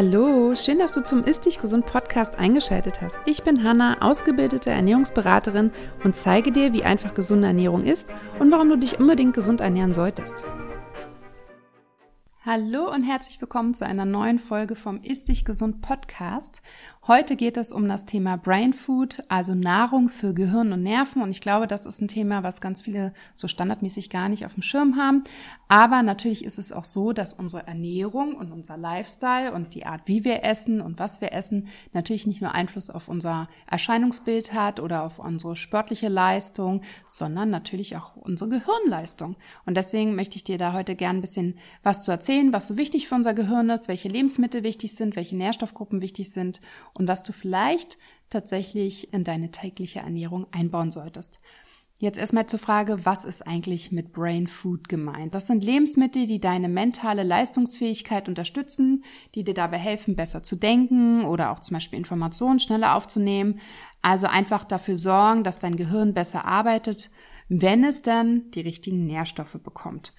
Hallo, schön, dass du zum Ist Dich Gesund Podcast eingeschaltet hast. Ich bin Hanna, ausgebildete Ernährungsberaterin und zeige dir, wie einfach gesunde Ernährung ist und warum du dich unbedingt gesund ernähren solltest. Hallo und herzlich willkommen zu einer neuen Folge vom Ist Dich Gesund Podcast. Heute geht es um das Thema Brain Food, also Nahrung für Gehirn und Nerven. Und ich glaube, das ist ein Thema, was ganz viele so standardmäßig gar nicht auf dem Schirm haben. Aber natürlich ist es auch so, dass unsere Ernährung und unser Lifestyle und die Art, wie wir essen und was wir essen, natürlich nicht nur Einfluss auf unser Erscheinungsbild hat oder auf unsere sportliche Leistung, sondern natürlich auch unsere Gehirnleistung. Und deswegen möchte ich dir da heute gern ein bisschen was zu erzählen, was so wichtig für unser Gehirn ist, welche Lebensmittel wichtig sind, welche Nährstoffgruppen wichtig sind und was du vielleicht tatsächlich in deine tägliche Ernährung einbauen solltest. Jetzt erstmal zur Frage, was ist eigentlich mit Brain Food gemeint? Das sind Lebensmittel, die deine mentale Leistungsfähigkeit unterstützen, die dir dabei helfen, besser zu denken oder auch zum Beispiel Informationen schneller aufzunehmen. Also einfach dafür sorgen, dass dein Gehirn besser arbeitet, wenn es dann die richtigen Nährstoffe bekommt.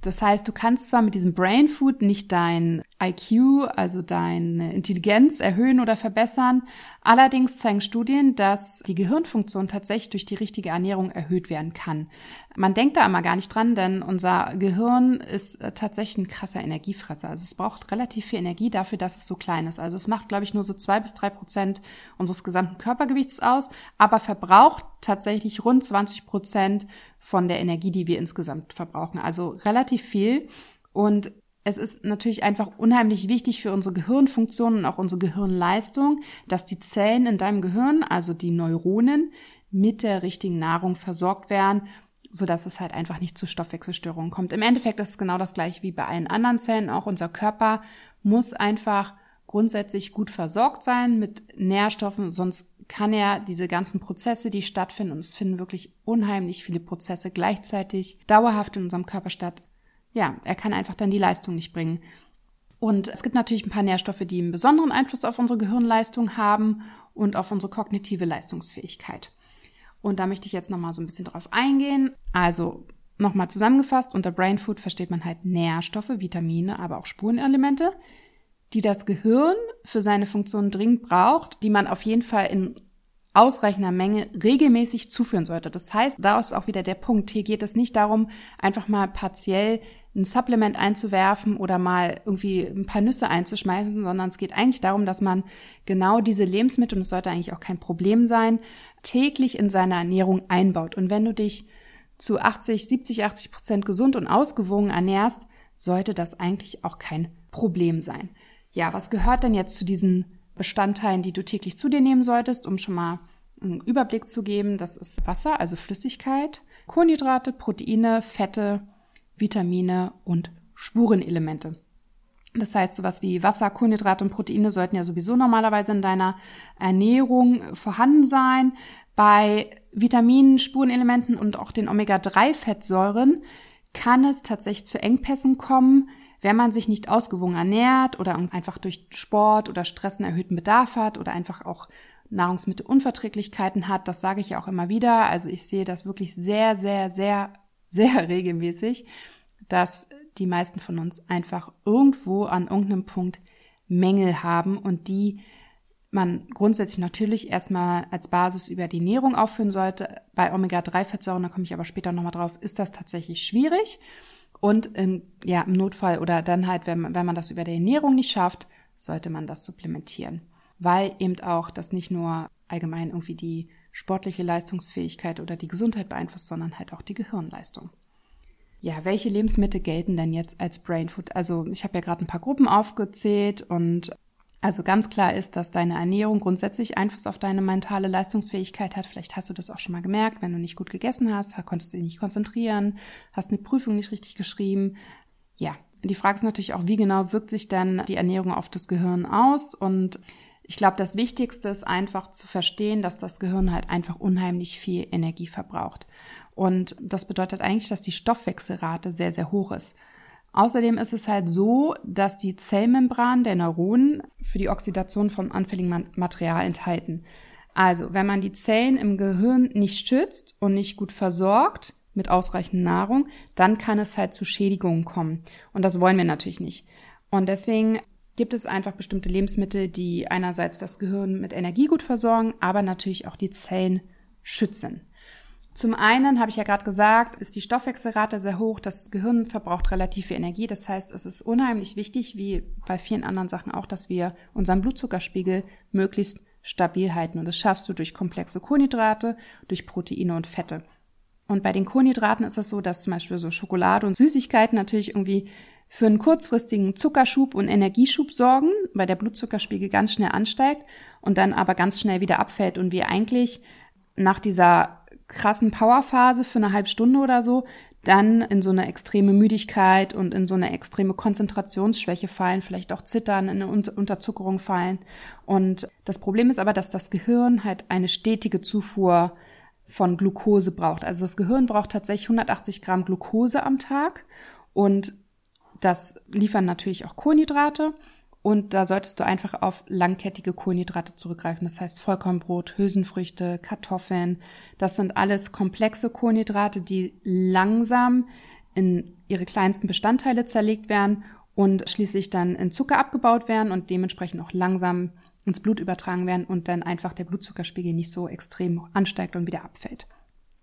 Das heißt, du kannst zwar mit diesem Brain Food nicht dein IQ, also deine Intelligenz erhöhen oder verbessern, allerdings zeigen Studien, dass die Gehirnfunktion tatsächlich durch die richtige Ernährung erhöht werden kann. Man denkt da immer gar nicht dran, denn unser Gehirn ist äh, tatsächlich ein krasser Energiefresser. Also es braucht relativ viel Energie dafür, dass es so klein ist. Also es macht, glaube ich, nur so zwei bis drei Prozent unseres gesamten Körpergewichts aus, aber verbraucht tatsächlich rund 20 Prozent von der Energie, die wir insgesamt verbrauchen. Also relativ viel. Und es ist natürlich einfach unheimlich wichtig für unsere Gehirnfunktion und auch unsere Gehirnleistung, dass die Zellen in deinem Gehirn, also die Neuronen, mit der richtigen Nahrung versorgt werden, so dass es halt einfach nicht zu Stoffwechselstörungen kommt. Im Endeffekt ist es genau das gleiche wie bei allen anderen Zellen. Auch unser Körper muss einfach grundsätzlich gut versorgt sein mit Nährstoffen, sonst kann er diese ganzen Prozesse, die stattfinden, und es finden wirklich unheimlich viele Prozesse gleichzeitig dauerhaft in unserem Körper statt, ja, er kann einfach dann die Leistung nicht bringen. Und es gibt natürlich ein paar Nährstoffe, die einen besonderen Einfluss auf unsere Gehirnleistung haben und auf unsere kognitive Leistungsfähigkeit. Und da möchte ich jetzt nochmal so ein bisschen drauf eingehen. Also nochmal zusammengefasst, unter Brain Food versteht man halt Nährstoffe, Vitamine, aber auch Spurenelemente, die das Gehirn für seine Funktion dringend braucht, die man auf jeden Fall in ausreichender Menge regelmäßig zuführen sollte. Das heißt, da ist auch wieder der Punkt. Hier geht es nicht darum, einfach mal partiell ein Supplement einzuwerfen oder mal irgendwie ein paar Nüsse einzuschmeißen, sondern es geht eigentlich darum, dass man genau diese Lebensmittel, und es sollte eigentlich auch kein Problem sein, täglich in seine Ernährung einbaut. Und wenn du dich zu 80, 70, 80 Prozent gesund und ausgewogen ernährst, sollte das eigentlich auch kein Problem sein. Ja, was gehört denn jetzt zu diesen Bestandteilen, die du täglich zu dir nehmen solltest, um schon mal einen Überblick zu geben? Das ist Wasser, also Flüssigkeit, Kohlenhydrate, Proteine, Fette, Vitamine und Spurenelemente. Das heißt, sowas wie Wasser, Kohlenhydrate und Proteine sollten ja sowieso normalerweise in deiner Ernährung vorhanden sein. Bei Vitaminen, Spurenelementen und auch den Omega-3-Fettsäuren kann es tatsächlich zu Engpässen kommen, wenn man sich nicht ausgewogen ernährt oder einfach durch Sport oder Stress einen erhöhten Bedarf hat oder einfach auch Nahrungsmittelunverträglichkeiten hat, das sage ich ja auch immer wieder. Also ich sehe das wirklich sehr, sehr, sehr, sehr regelmäßig, dass die meisten von uns einfach irgendwo an irgendeinem Punkt Mängel haben und die man grundsätzlich natürlich erstmal als Basis über die Ernährung aufführen sollte. Bei Omega-3-Fettsäuren, da komme ich aber später nochmal drauf, ist das tatsächlich schwierig. Und im, ja, im Notfall oder dann halt, wenn wenn man das über die Ernährung nicht schafft, sollte man das supplementieren. Weil eben auch das nicht nur allgemein irgendwie die sportliche Leistungsfähigkeit oder die Gesundheit beeinflusst, sondern halt auch die Gehirnleistung. Ja, welche Lebensmittel gelten denn jetzt als Brain Food? Also ich habe ja gerade ein paar Gruppen aufgezählt und also ganz klar ist, dass deine Ernährung grundsätzlich Einfluss auf deine mentale Leistungsfähigkeit hat. Vielleicht hast du das auch schon mal gemerkt, wenn du nicht gut gegessen hast, konntest du dich nicht konzentrieren, hast eine Prüfung nicht richtig geschrieben. Ja, die Frage ist natürlich auch, wie genau wirkt sich dann die Ernährung auf das Gehirn aus? Und ich glaube, das Wichtigste ist einfach zu verstehen, dass das Gehirn halt einfach unheimlich viel Energie verbraucht. Und das bedeutet eigentlich, dass die Stoffwechselrate sehr, sehr hoch ist. Außerdem ist es halt so, dass die Zellmembran der Neuronen für die Oxidation von anfälligem Material enthalten. Also, wenn man die Zellen im Gehirn nicht schützt und nicht gut versorgt mit ausreichend Nahrung, dann kann es halt zu Schädigungen kommen. Und das wollen wir natürlich nicht. Und deswegen gibt es einfach bestimmte Lebensmittel, die einerseits das Gehirn mit Energie gut versorgen, aber natürlich auch die Zellen schützen. Zum einen habe ich ja gerade gesagt, ist die Stoffwechselrate sehr hoch. Das Gehirn verbraucht relativ viel Energie. Das heißt, es ist unheimlich wichtig, wie bei vielen anderen Sachen auch, dass wir unseren Blutzuckerspiegel möglichst stabil halten. Und das schaffst du durch komplexe Kohlenhydrate, durch Proteine und Fette. Und bei den Kohlenhydraten ist es so, dass zum Beispiel so Schokolade und Süßigkeiten natürlich irgendwie für einen kurzfristigen Zuckerschub und Energieschub sorgen, weil der Blutzuckerspiegel ganz schnell ansteigt und dann aber ganz schnell wieder abfällt und wir eigentlich nach dieser krassen Powerphase für eine halbe Stunde oder so dann in so eine extreme Müdigkeit und in so eine extreme Konzentrationsschwäche fallen, vielleicht auch zittern, in eine Unterzuckerung fallen. Und das Problem ist aber, dass das Gehirn halt eine stetige Zufuhr von Glucose braucht. Also das Gehirn braucht tatsächlich 180 Gramm Glucose am Tag und das liefern natürlich auch Kohlenhydrate. Und da solltest du einfach auf langkettige Kohlenhydrate zurückgreifen. Das heißt Vollkornbrot, Hülsenfrüchte, Kartoffeln. Das sind alles komplexe Kohlenhydrate, die langsam in ihre kleinsten Bestandteile zerlegt werden und schließlich dann in Zucker abgebaut werden und dementsprechend auch langsam ins Blut übertragen werden und dann einfach der Blutzuckerspiegel nicht so extrem ansteigt und wieder abfällt.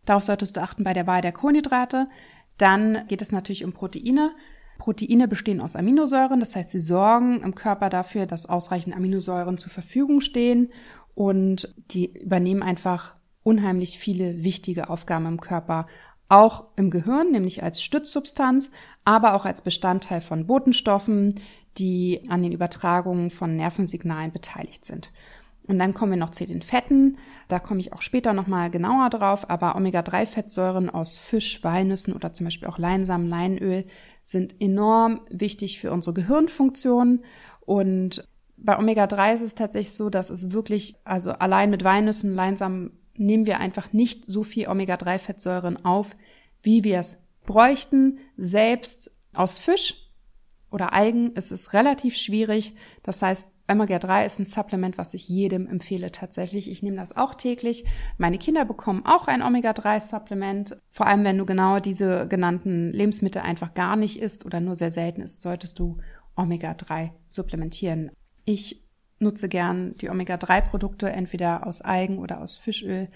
Darauf solltest du achten bei der Wahl der Kohlenhydrate. Dann geht es natürlich um Proteine. Proteine bestehen aus Aminosäuren, das heißt, sie sorgen im Körper dafür, dass ausreichend Aminosäuren zur Verfügung stehen und die übernehmen einfach unheimlich viele wichtige Aufgaben im Körper, auch im Gehirn, nämlich als Stützsubstanz, aber auch als Bestandteil von Botenstoffen, die an den Übertragungen von Nervensignalen beteiligt sind. Und dann kommen wir noch zu den Fetten. Da komme ich auch später nochmal genauer drauf. Aber Omega-3-Fettsäuren aus Fisch, Walnüssen oder zum Beispiel auch Leinsamen, Leinöl sind enorm wichtig für unsere Gehirnfunktion. Und bei Omega-3 ist es tatsächlich so, dass es wirklich, also allein mit Walnüssen, Leinsamen nehmen wir einfach nicht so viel Omega-3-Fettsäuren auf, wie wir es bräuchten. Selbst aus Fisch oder Algen ist es relativ schwierig. Das heißt, Omega-3 ist ein Supplement, was ich jedem empfehle tatsächlich. Ich nehme das auch täglich. Meine Kinder bekommen auch ein Omega-3-Supplement. Vor allem, wenn du genau diese genannten Lebensmittel einfach gar nicht isst oder nur sehr selten isst, solltest du Omega-3 supplementieren. Ich nutze gern die Omega-3-Produkte entweder aus Algen oder aus Fischöl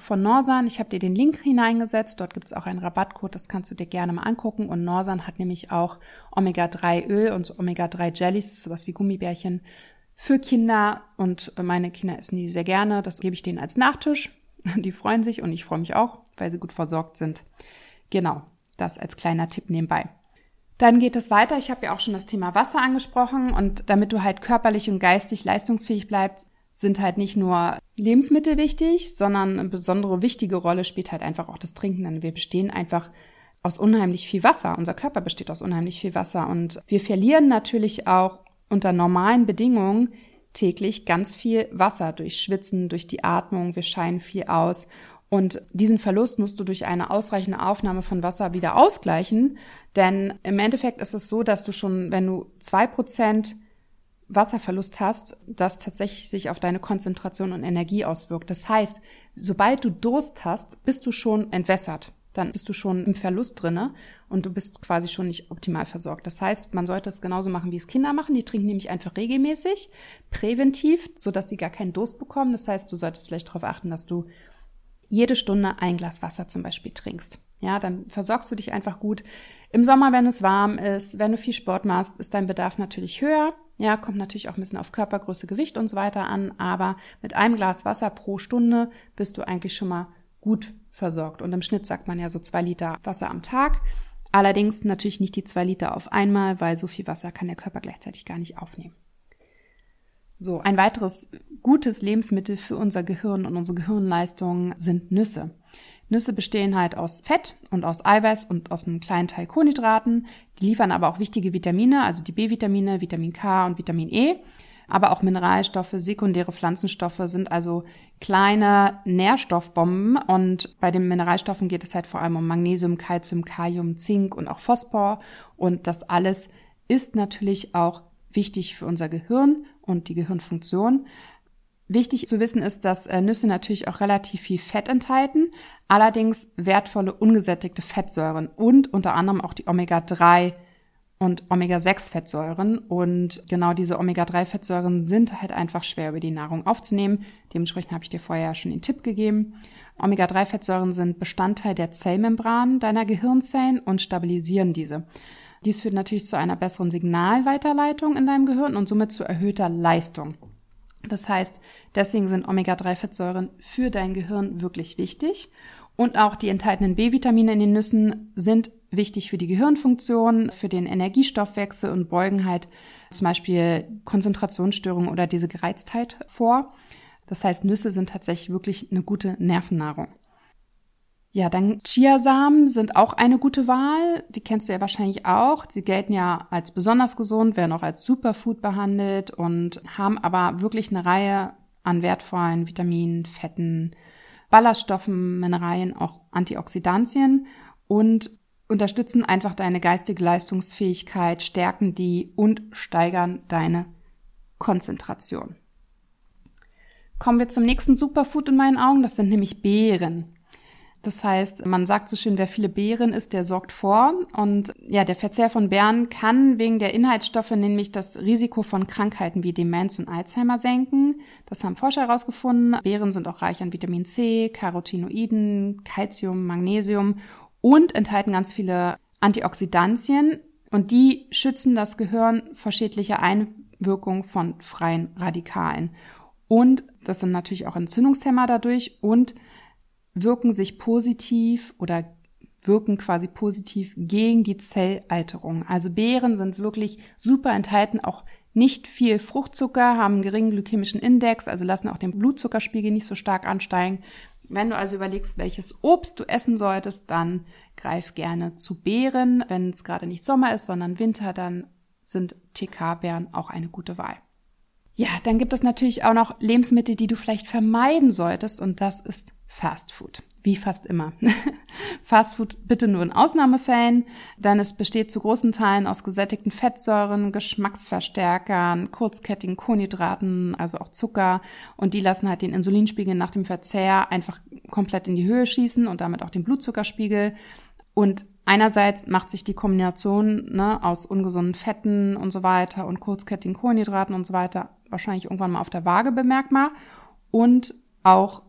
von Norsan. Ich habe dir den Link hineingesetzt. Dort gibt es auch einen Rabattcode, das kannst du dir gerne mal angucken. Und Norsan hat nämlich auch Omega-3-Öl und so Omega-3-Jellies, sowas wie Gummibärchen für Kinder. Und meine Kinder essen die sehr gerne. Das gebe ich denen als Nachtisch. Die freuen sich und ich freue mich auch, weil sie gut versorgt sind. Genau, das als kleiner Tipp nebenbei. Dann geht es weiter. Ich habe ja auch schon das Thema Wasser angesprochen und damit du halt körperlich und geistig leistungsfähig bleibst, sind halt nicht nur Lebensmittel wichtig, sondern eine besondere wichtige Rolle spielt halt einfach auch das Trinken. Denn wir bestehen einfach aus unheimlich viel Wasser. Unser Körper besteht aus unheimlich viel Wasser und wir verlieren natürlich auch unter normalen Bedingungen täglich ganz viel Wasser durch Schwitzen, durch die Atmung. Wir scheinen viel aus. Und diesen Verlust musst du durch eine ausreichende Aufnahme von Wasser wieder ausgleichen. Denn im Endeffekt ist es so, dass du schon, wenn du zwei Prozent Wasserverlust hast, das tatsächlich sich auf deine Konzentration und Energie auswirkt. Das heißt, sobald du Durst hast, bist du schon entwässert. Dann bist du schon im Verlust drinne und du bist quasi schon nicht optimal versorgt. Das heißt, man sollte es genauso machen, wie es Kinder machen. Die trinken nämlich einfach regelmäßig, präventiv, so dass sie gar keinen Durst bekommen. Das heißt, du solltest vielleicht darauf achten, dass du jede Stunde ein Glas Wasser zum Beispiel trinkst. Ja, dann versorgst du dich einfach gut. Im Sommer, wenn es warm ist, wenn du viel Sport machst, ist dein Bedarf natürlich höher. Ja, kommt natürlich auch ein bisschen auf Körpergröße, Gewicht und so weiter an, aber mit einem Glas Wasser pro Stunde bist du eigentlich schon mal gut versorgt. Und im Schnitt sagt man ja so zwei Liter Wasser am Tag. Allerdings natürlich nicht die zwei Liter auf einmal, weil so viel Wasser kann der Körper gleichzeitig gar nicht aufnehmen. So, ein weiteres gutes Lebensmittel für unser Gehirn und unsere Gehirnleistung sind Nüsse. Nüsse bestehen halt aus Fett und aus Eiweiß und aus einem kleinen Teil Kohlenhydraten. Die liefern aber auch wichtige Vitamine, also die B-Vitamine, Vitamin K und Vitamin E. Aber auch Mineralstoffe, sekundäre Pflanzenstoffe sind also kleine Nährstoffbomben. Und bei den Mineralstoffen geht es halt vor allem um Magnesium, Calcium, Kalium, Zink und auch Phosphor. Und das alles ist natürlich auch wichtig für unser Gehirn und die Gehirnfunktion. Wichtig zu wissen ist, dass äh, Nüsse natürlich auch relativ viel Fett enthalten, allerdings wertvolle ungesättigte Fettsäuren und unter anderem auch die Omega-3 und Omega-6-Fettsäuren. Und genau diese Omega-3-Fettsäuren sind halt einfach schwer über die Nahrung aufzunehmen. Dementsprechend habe ich dir vorher schon den Tipp gegeben. Omega-3-Fettsäuren sind Bestandteil der Zellmembran deiner Gehirnzellen und stabilisieren diese. Dies führt natürlich zu einer besseren Signalweiterleitung in deinem Gehirn und somit zu erhöhter Leistung. Das heißt, deswegen sind Omega-3-Fettsäuren für dein Gehirn wirklich wichtig. Und auch die enthaltenen B-Vitamine in den Nüssen sind wichtig für die Gehirnfunktion, für den Energiestoffwechsel und beugen halt zum Beispiel Konzentrationsstörungen oder diese Gereiztheit vor. Das heißt, Nüsse sind tatsächlich wirklich eine gute Nervennahrung. Ja, dann Chiasamen sind auch eine gute Wahl. Die kennst du ja wahrscheinlich auch. Sie gelten ja als besonders gesund, werden auch als Superfood behandelt und haben aber wirklich eine Reihe an wertvollen Vitaminen, Fetten, Ballaststoffen, Mineralien, auch Antioxidantien und unterstützen einfach deine geistige Leistungsfähigkeit, stärken die und steigern deine Konzentration. Kommen wir zum nächsten Superfood in meinen Augen, das sind nämlich Beeren. Das heißt, man sagt so schön, wer viele Beeren isst, der sorgt vor. Und ja, der Verzehr von Beeren kann wegen der Inhaltsstoffe nämlich das Risiko von Krankheiten wie Demenz und Alzheimer senken. Das haben Forscher herausgefunden. Beeren sind auch reich an Vitamin C, Carotinoiden, Calcium, Magnesium und enthalten ganz viele Antioxidantien. Und die schützen das Gehirn vor schädlicher Einwirkung von freien Radikalen. Und das sind natürlich auch Entzündungshemmer dadurch und wirken sich positiv oder wirken quasi positiv gegen die Zellalterung. Also Beeren sind wirklich super enthalten, auch nicht viel Fruchtzucker, haben einen geringen glykämischen Index, also lassen auch den Blutzuckerspiegel nicht so stark ansteigen. Wenn du also überlegst, welches Obst du essen solltest, dann greif gerne zu Beeren. Wenn es gerade nicht Sommer ist, sondern Winter, dann sind TK-Beeren auch eine gute Wahl. Ja, dann gibt es natürlich auch noch Lebensmittel, die du vielleicht vermeiden solltest und das ist Fast Food. Wie fast immer. Fast Food bitte nur in Ausnahmefällen, denn es besteht zu großen Teilen aus gesättigten Fettsäuren, Geschmacksverstärkern, kurzkettigen Kohlenhydraten, also auch Zucker und die lassen halt den Insulinspiegel nach dem Verzehr einfach komplett in die Höhe schießen und damit auch den Blutzuckerspiegel. Und einerseits macht sich die Kombination ne, aus ungesunden Fetten und so weiter und kurzkettigen Kohlenhydraten und so weiter wahrscheinlich irgendwann mal auf der Waage bemerkbar und auch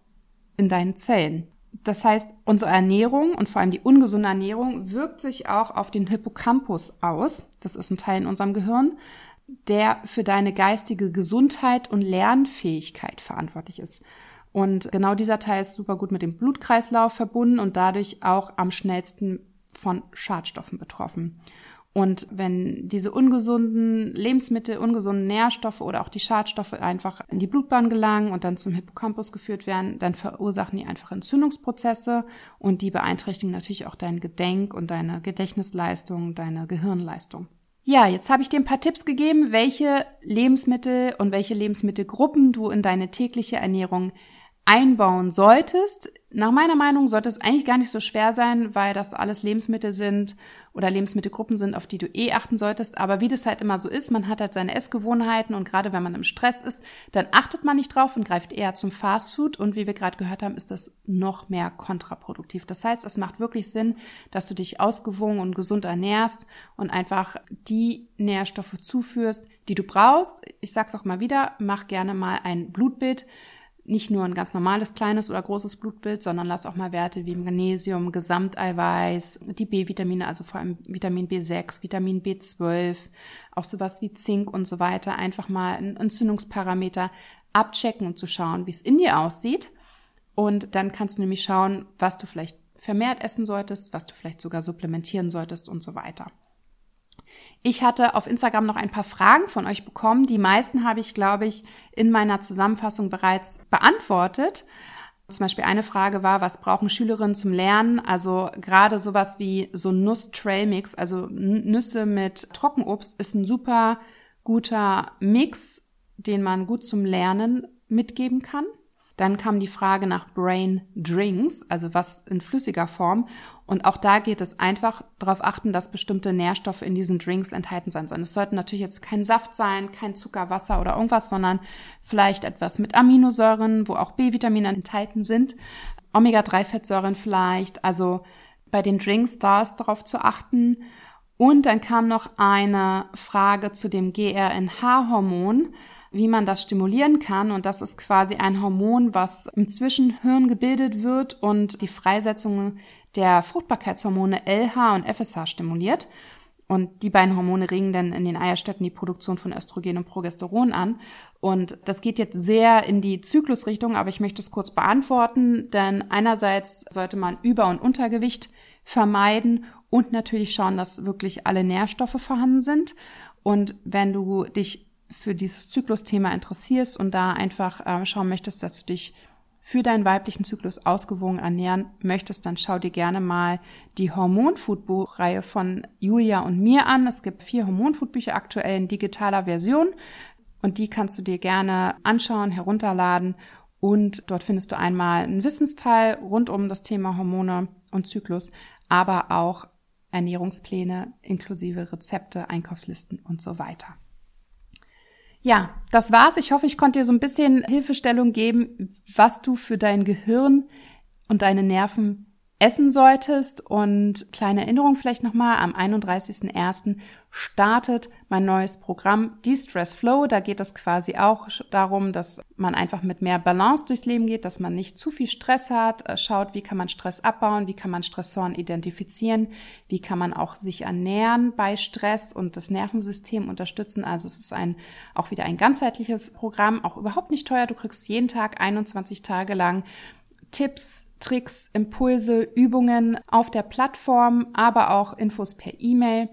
in deinen Zellen. Das heißt, unsere Ernährung und vor allem die ungesunde Ernährung wirkt sich auch auf den Hippocampus aus. Das ist ein Teil in unserem Gehirn, der für deine geistige Gesundheit und Lernfähigkeit verantwortlich ist. Und genau dieser Teil ist super gut mit dem Blutkreislauf verbunden und dadurch auch am schnellsten von Schadstoffen betroffen. Und wenn diese ungesunden Lebensmittel, ungesunden Nährstoffe oder auch die Schadstoffe einfach in die Blutbahn gelangen und dann zum Hippocampus geführt werden, dann verursachen die einfach Entzündungsprozesse und die beeinträchtigen natürlich auch dein Gedenk und deine Gedächtnisleistung, deine Gehirnleistung. Ja, jetzt habe ich dir ein paar Tipps gegeben, welche Lebensmittel und welche Lebensmittelgruppen du in deine tägliche Ernährung einbauen solltest. Nach meiner Meinung sollte es eigentlich gar nicht so schwer sein, weil das alles Lebensmittel sind oder Lebensmittelgruppen sind, auf die du eh achten solltest. Aber wie das halt immer so ist, man hat halt seine Essgewohnheiten und gerade wenn man im Stress ist, dann achtet man nicht drauf und greift eher zum Fastfood. Und wie wir gerade gehört haben, ist das noch mehr kontraproduktiv. Das heißt, es macht wirklich Sinn, dass du dich ausgewogen und gesund ernährst und einfach die Nährstoffe zuführst, die du brauchst. Ich sag's auch mal wieder, mach gerne mal ein Blutbild nicht nur ein ganz normales kleines oder großes Blutbild, sondern lass auch mal Werte wie Magnesium, Gesamteiweiß, die B-Vitamine, also vor allem Vitamin B6, Vitamin B12, auch sowas wie Zink und so weiter, einfach mal ein Entzündungsparameter abchecken und zu schauen, wie es in dir aussieht. Und dann kannst du nämlich schauen, was du vielleicht vermehrt essen solltest, was du vielleicht sogar supplementieren solltest und so weiter. Ich hatte auf Instagram noch ein paar Fragen von euch bekommen. Die meisten habe ich, glaube ich, in meiner Zusammenfassung bereits beantwortet. Zum Beispiel eine Frage war, was brauchen Schülerinnen zum Lernen? Also gerade sowas wie so Nuss-Trail-Mix, also Nüsse mit Trockenobst ist ein super guter Mix, den man gut zum Lernen mitgeben kann. Dann kam die Frage nach Brain Drinks, also was in flüssiger Form. Und auch da geht es einfach darauf achten, dass bestimmte Nährstoffe in diesen Drinks enthalten sein sollen. Es sollten natürlich jetzt kein Saft sein, kein Zucker, Wasser oder irgendwas, sondern vielleicht etwas mit Aminosäuren, wo auch B-Vitamine enthalten sind. Omega-3-Fettsäuren vielleicht. Also bei den Drinks da ist darauf zu achten. Und dann kam noch eine Frage zu dem GRNH-Hormon, wie man das stimulieren kann. Und das ist quasi ein Hormon, was im Zwischenhirn gebildet wird und die Freisetzung der Fruchtbarkeitshormone LH und FSH stimuliert. Und die beiden Hormone regen dann in den Eierstöcken die Produktion von Östrogen und Progesteron an. Und das geht jetzt sehr in die Zyklusrichtung, aber ich möchte es kurz beantworten, denn einerseits sollte man Über- und Untergewicht vermeiden und natürlich schauen, dass wirklich alle Nährstoffe vorhanden sind. Und wenn du dich für dieses Zyklusthema interessierst und da einfach äh, schauen möchtest, dass du dich für deinen weiblichen Zyklus ausgewogen ernähren möchtest, dann schau dir gerne mal die Hormonfood-Buchreihe von Julia und mir an. Es gibt vier Hormonfood-Bücher aktuell in digitaler Version und die kannst du dir gerne anschauen, herunterladen und dort findest du einmal einen Wissensteil rund um das Thema Hormone und Zyklus, aber auch Ernährungspläne inklusive Rezepte, Einkaufslisten und so weiter. Ja, das war's. Ich hoffe, ich konnte dir so ein bisschen Hilfestellung geben, was du für dein Gehirn und deine Nerven essen solltest. Und kleine Erinnerung vielleicht nochmal, am 31.01. startet mein neues Programm De-Stress Flow. Da geht es quasi auch darum, dass man einfach mit mehr Balance durchs Leben geht, dass man nicht zu viel Stress hat, äh, schaut, wie kann man Stress abbauen, wie kann man Stressoren identifizieren, wie kann man auch sich ernähren bei Stress und das Nervensystem unterstützen. Also es ist ein, auch wieder ein ganzheitliches Programm, auch überhaupt nicht teuer. Du kriegst jeden Tag 21 Tage lang Tipps, Tricks, Impulse, Übungen auf der Plattform, aber auch Infos per E-Mail.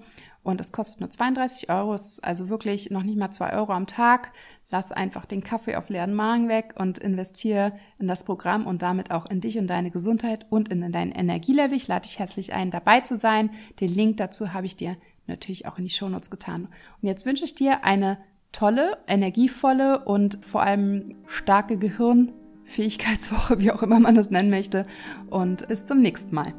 Und es kostet nur 32 Euro. Es ist also wirklich noch nicht mal zwei Euro am Tag. Lass einfach den Kaffee auf leeren Magen weg und investiere in das Programm und damit auch in dich und deine Gesundheit und in dein Energielevel. Ich lade dich herzlich ein, dabei zu sein. Den Link dazu habe ich dir natürlich auch in die Shownotes getan. Und jetzt wünsche ich dir eine tolle, energievolle und vor allem starke Gehirn Fähigkeitswoche, wie auch immer man das nennen möchte. Und bis zum nächsten Mal.